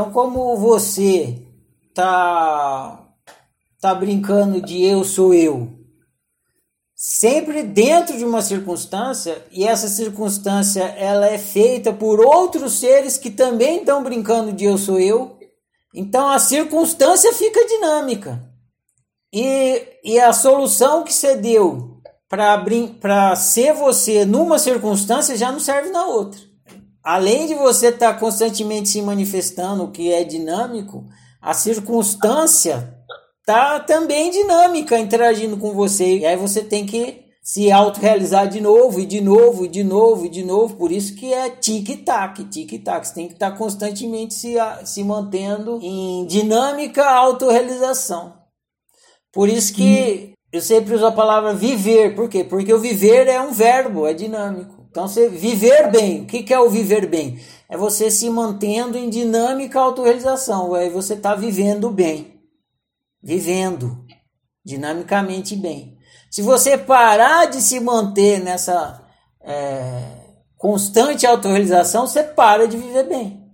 Então, como você tá tá brincando de eu sou eu, sempre dentro de uma circunstância e essa circunstância ela é feita por outros seres que também estão brincando de eu sou eu, então a circunstância fica dinâmica. E, e a solução que você deu para ser você numa circunstância já não serve na outra. Além de você estar tá constantemente se manifestando, o que é dinâmico, a circunstância tá também dinâmica interagindo com você. E aí você tem que se autorrealizar de novo, e de novo, e de novo, e de novo. Por isso que é tic-tac, tic-tac. Você tem que estar tá constantemente se, se mantendo em dinâmica autorrealização. Por isso que eu sempre uso a palavra viver. Por quê? Porque o viver é um verbo, é dinâmico. Então, você viver bem. O que é o viver bem? É você se mantendo em dinâmica autorrealização. Aí você está vivendo bem. Vivendo dinamicamente bem. Se você parar de se manter nessa é, constante autorrealização, você para de viver bem.